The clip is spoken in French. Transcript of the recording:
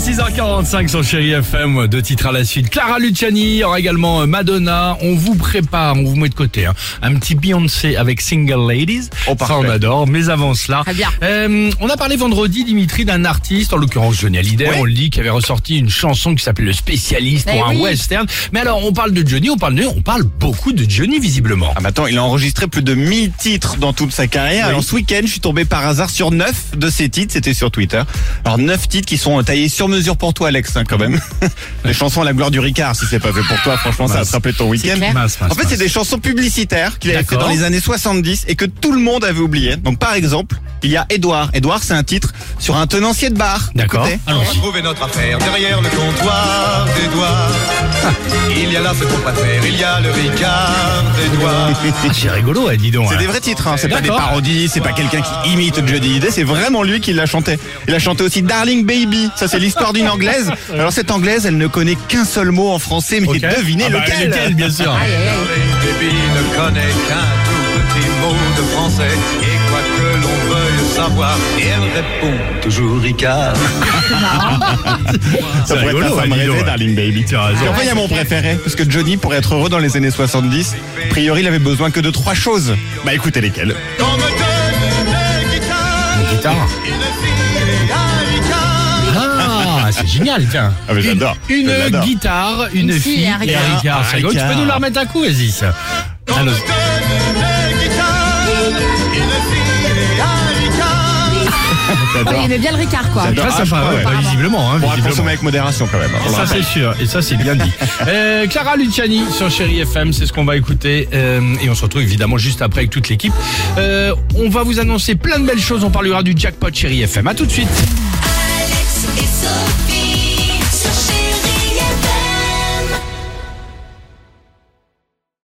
6h45 sur Chéri FM, deux titres à la suite. Clara Luciani, il y aura également euh, Madonna. On vous prépare, on vous met de côté hein, un petit Beyoncé avec Single Ladies. Oh, Ça parfait. on adore. Mais avant cela, Très bien. euh, on a parlé vendredi, Dimitri, d'un artiste, en l'occurrence Johnny Hallyday, on le dit, qui avait ressorti une chanson qui s'appelle Le Spécialiste Eh pour un western. Mais alors, on parle de Johnny, on parle de, on parle beaucoup de Johnny visiblement. Ah, mais attends, il a enregistré plus de 1000 titres dans toute sa carrière. Oui. Alors ce week-end, je suis tombé par hasard sur 9 de ces titres, c'était sur Twitter. Alors 9 titres qui sont taillés sur mesure pour toi Alex, hein, quand même. Les chansons à la gloire du Ricard, si c'est pas fait pour toi, franchement, ça va te rappeler ton week-end. En fait, c'est des chansons publicitaires qu'il avait fait dans les années 70 et que tout le monde avait oublié. Donc par exemple, il y a Edouard. Edouard, c'est un titre sur un tenancier de bar. D'accord. Allons-y. Retrouver notre affaire derrière le comptoir d'Edouard. Il y a là ce qu'on préfère, il y a le Ricard d'Edouard. Ah, c'est rigolo, ouais, dis donc. C'est hein. des vrais titres, hein. c'est pas des parodies, c'est pas quelqu'un qui imite Johnny Hallyday, c'est vraiment lui qui l'a chanté. Il a chanté aussi Darling Baby, ça c'est l'histoire d'une anglaise. Alors cette anglaise, elle ne connaît qu'un seul mot en français, mais Ok. devinez Ah bah, lequel, lequel, bien sûr. Aïe, aïe, aïe. Darling Baby ne connaît qu'un tout petit mot de français. Et quoi que l'on veuille savoir, elle répond toujours Ricard. Ça pourrait rigolo, être la femme ouais, ouais. Darling Baby. Tu as raison. Et enfin, il y a mon préféré, parce que Johnny, pour être heureux dans les années 70, a priori, il avait besoin que de trois choses. Bah écoutez lesquelles. On me donne une guitare, Guitare. une fille, un Ricard. Ah, c'est génial, tiens. Ah, mais j'adore, Une, guitare, une, Une fille fille et un et Ricard. Tu peux nous la remettre un coup. On me donne Ouais, il aimait bien le Ricard, quoi. Très Ah, sympa, ouais, bah, visiblement. Hein, à visiblement. consommer avec modération quand même. hein, Ça c'est sûr, et ça c'est bien dit. Euh, Clara Luciani sur Chéri FM, c'est ce qu'on va écouter, euh, et on se retrouve évidemment juste après avec toute l'équipe. Euh, on va vous annoncer plein de belles choses, on parlera du jackpot Chéri FM. À tout de suite. Alex et Sophie.